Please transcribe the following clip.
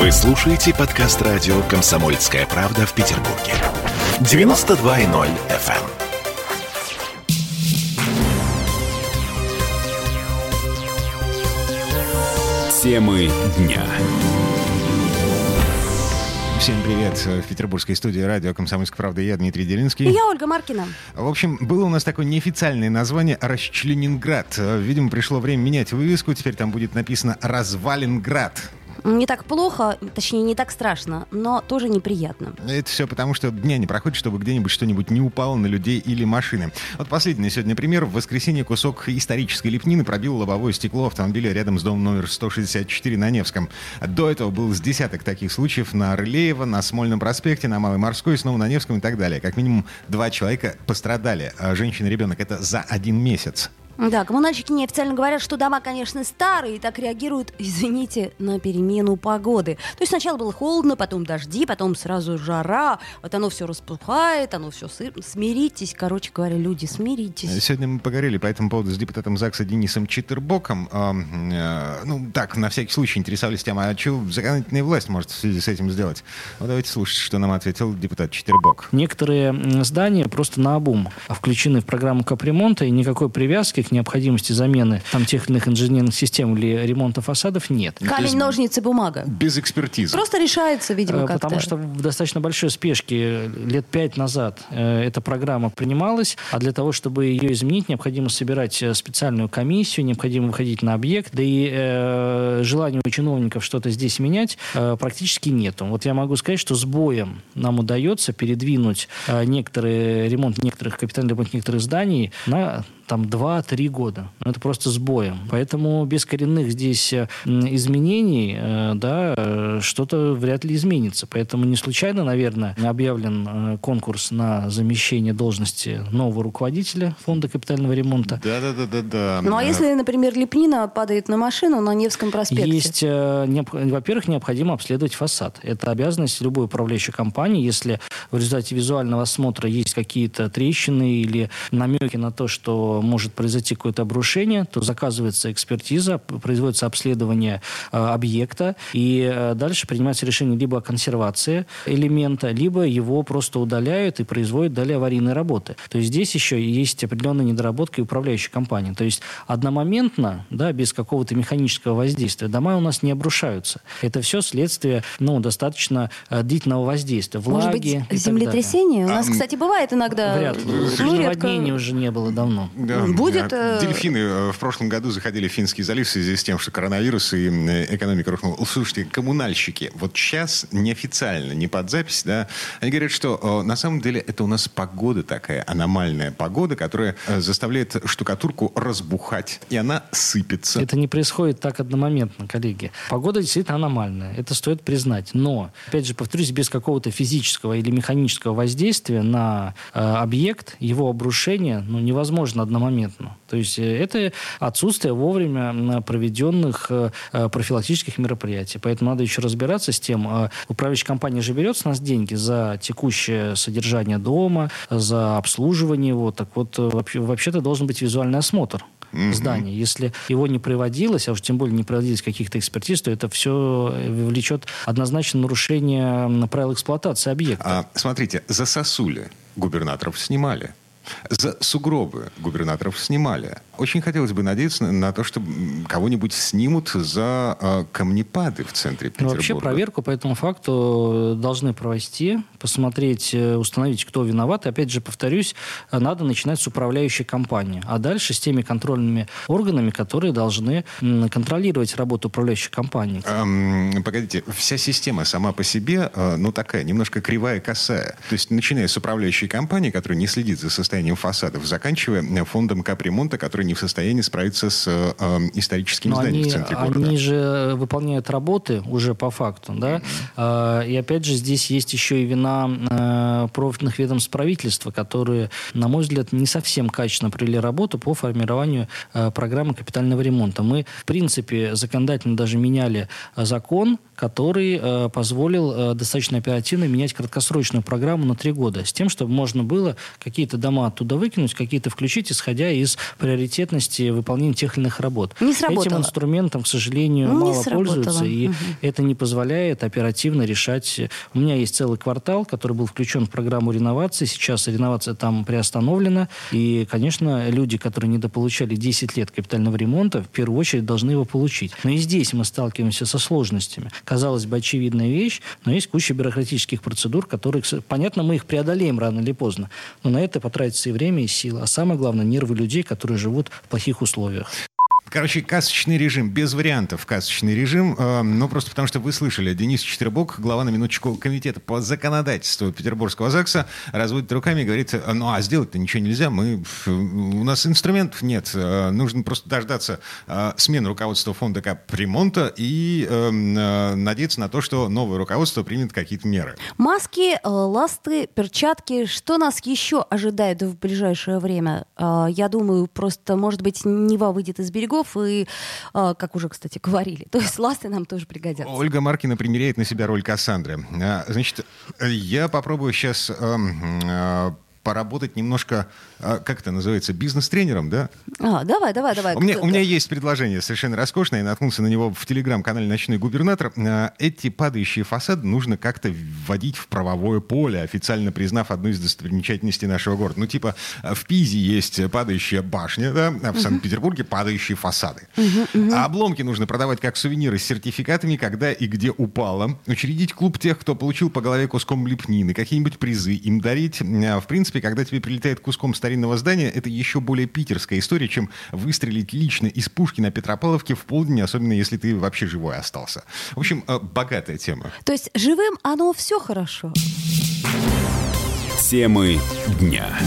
Вы слушаете подкаст радио «Комсомольская правда» в Петербурге. 92.0 FM. Темы дня. Всем привет. В петербургской студии радио «Комсомольская правда» я Дмитрий Делинский. И я Ольга Маркина. В общем, было у нас такое неофициальное название «Расчленинград». Видимо, пришло время менять вывеску. Теперь там будет написано «Развалинград». Не так плохо, точнее, не так страшно, но тоже неприятно. Это все потому, что дня не проходит, чтобы где-нибудь что-нибудь не упало на людей или машины. Вот последний сегодня пример. В воскресенье кусок исторической лепнины пробил лобовое стекло автомобиля рядом с домом номер 164 на Невском. До этого был с десяток таких случаев на Рылеево, на Смольном проспекте, на Малой Морской, снова на Невском и так далее. Как минимум два человека пострадали. А женщина и ребенок это за один месяц. Да, коммунальщики неофициально говорят, что дома, конечно, старые, и так реагируют, извините, на перемену погоды. То есть сначала было холодно, потом дожди, потом сразу жара, вот оно все распухает, оно все сыр... Смиритесь, короче говоря, люди, смиритесь. Сегодня мы поговорили по этому поводу с депутатом ЗАГСа Денисом Читербоком. Э, э, ну, так, на всякий случай интересовались тем, а что законодательная власть может в связи с этим сделать? Ну, давайте слушать, что нам ответил депутат Читербок. Некоторые здания просто на обум включены в программу капремонта, и никакой привязки к необходимости замены там тех или иных инженерных систем или ремонта фасадов нет. Камень, ножницы, бумага. Без экспертизы. Просто решается, видимо, Э, как-то. Потому что в достаточно большой спешке лет пять назад э, эта программа принималась, а для того, чтобы ее изменить, необходимо собирать э, специальную комиссию, необходимо выходить на объект, да и э, желания у чиновников что-то здесь менять э, практически нету. Вот я могу сказать, что с боем нам удается передвинуть э, некоторые ремонт некоторых капитальный ремонт некоторых зданий на там 2-3 года. Ну, Это просто с боем. Поэтому без коренных здесь э, изменений, э, да, э, что-то вряд ли изменится. Поэтому не случайно, наверное, объявлен конкурс на замещение должности нового руководителя фонда капитального ремонта. Да-да-да-да-да. Ну а если, например, лепнина падает на машину на Невском проспекте? Есть, во-первых, необходимо обследовать фасад. Это обязанность любой управляющей компании. Если в результате визуального осмотра есть какие-то трещины или намеки на то, что может произойти какое-то обрушение, то заказывается экспертиза, производится обследование э, объекта, и э, дальше принимается решение либо о консервации элемента, либо его просто удаляют и производят далее аварийные работы. То есть здесь еще есть определенная недоработка и управляющей компании. То есть одномоментно, да, без какого-то механического воздействия, дома у нас не обрушаются. Это все следствие ну, достаточно э, длительного воздействия, Может быть, влаги. и так далее. землетление? У нас, А, кстати, бывает иногда. Вряд ли. Ну. Наводнений уже не было давно. Да, Будет, э, э, Дельфины э, в прошлом году заходили в Финский залив в связи с тем, что коронавирус и экономика рухнула. Слушайте, коммунальщики, вот сейчас неофициально, не под запись, да, они говорят, что э, на самом деле это у нас погода такая, аномальная погода, которая заставляет штукатурку разбухать, и она сыпется. Это не происходит так одномоментно, коллеги. Погода действительно аномальная, это стоит признать. Но, опять же, повторюсь, без какого-то физического или механического воздействия на э, объект, его обрушение, ну, невозможно одномоментно. То есть э, это отсутствие вовремя проведенных э, э, профилактических мероприятий. Поэтому надо еще разбираться с тем, э, управляющая компания же берет с нас деньги за текущее содержание дома, за обслуживание его. Так вот, вообще- вообще-то должен быть визуальный осмотр здания. Если его не проводилось, а уж тем более не проводились каких-то экспертиз, то это все влечет однозначно нарушение правил эксплуатации объекта. А, смотрите, за сосули губернаторов снимали. За сугробы губернаторов снимали. Очень хотелось бы надеяться на, то, что кого-нибудь снимут за э, камнепады в центре Ну, Петербурга. вообще проверку по этому факту э, должны провести, посмотреть, э, установить, кто виноват. И опять же, повторюсь, э, надо начинать с управляющей компании, а дальше с теми контрольными органами, которые должны контролировать работу управляющей компании. Эм, погодите, вся система сама по себе, э, ну, такая, немножко кривая, косая. То есть, начиная с управляющей компании, которая не следит за состоянием фасадов, заканчивая фондом капремонта, который не в состоянии справиться с э, эм, историческими Но зданиями они, в центре города. они же выполняют работы уже по факту, да. А, И опять же здесь есть еще и вина на профильных ведомств правительства, которые, на мой взгляд, не совсем качественно провели работу по формированию программы капитального ремонта. Мы, в принципе, законодательно даже меняли закон, который э, позволил э, достаточно оперативно менять краткосрочную программу на три года, с тем, чтобы можно было какие-то дома оттуда выкинуть, какие-то включить, исходя из приоритетности выполнения тех или иных работ. Не сработало. Этим инструментом, к сожалению, не мало сработало. пользуются, и угу. это не позволяет оперативно решать. У меня есть целый квартал, который был включен в программу реновации. Сейчас реновация там приостановлена. И, конечно, люди, которые недополучали 10 лет капитального ремонта, в первую очередь должны его получить. Но и здесь мы сталкиваемся со сложностями казалось бы, очевидная вещь, но есть куча бюрократических процедур, которые, понятно, мы их преодолеем рано или поздно, но на это потратится и время, и сила. А самое главное, нервы людей, которые живут в плохих условиях. Короче, касочный режим, без вариантов касочный режим. Э, ну, просто потому что вы слышали, Денис Четвербок, глава на минуточку комитета по законодательству Петербургского ЗАГСа, разводит руками и говорит, ну, а сделать-то ничего нельзя, мы, у нас инструментов нет, э, нужно просто дождаться э, смены руководства фонда капремонта и э, надеяться на то, что новое руководство примет какие-то меры. Маски, э, ласты, перчатки, что нас еще ожидает в ближайшее время? Э, я думаю, просто, может быть, Нева выйдет из берегов, цветов и, а, как уже, кстати, говорили, то есть ласты нам тоже пригодятся. Ольга Маркина примеряет на себя роль Кассандры. А, значит, я попробую сейчас поработать немножко, а, как это называется, бизнес-тренером, да? А, давай, давай, давай. У меня, у меня есть предложение совершенно роскошное, я наткнулся на него в телеграм-канале «Ночной губернатор». А, эти падающие фасады нужно как-то вводить в правовое поле, официально признав одну из достопримечательностей нашего города. Ну, типа, в Пизе есть падающая башня, да, а в Санкт-Петербурге падающие фасады. А обломки нужно продавать как сувениры с сертификатами, когда и где упало. Учредить клуб тех, кто получил по голове куском лепнины, какие-нибудь призы им дарить. В принципе, принципе, когда тебе прилетает куском старинного здания, это еще более питерская история, чем выстрелить лично из пушки на Петропавловке в полдень, особенно если ты вообще живой остался. В общем, э, богатая тема. То есть живым оно все хорошо. Темы дня.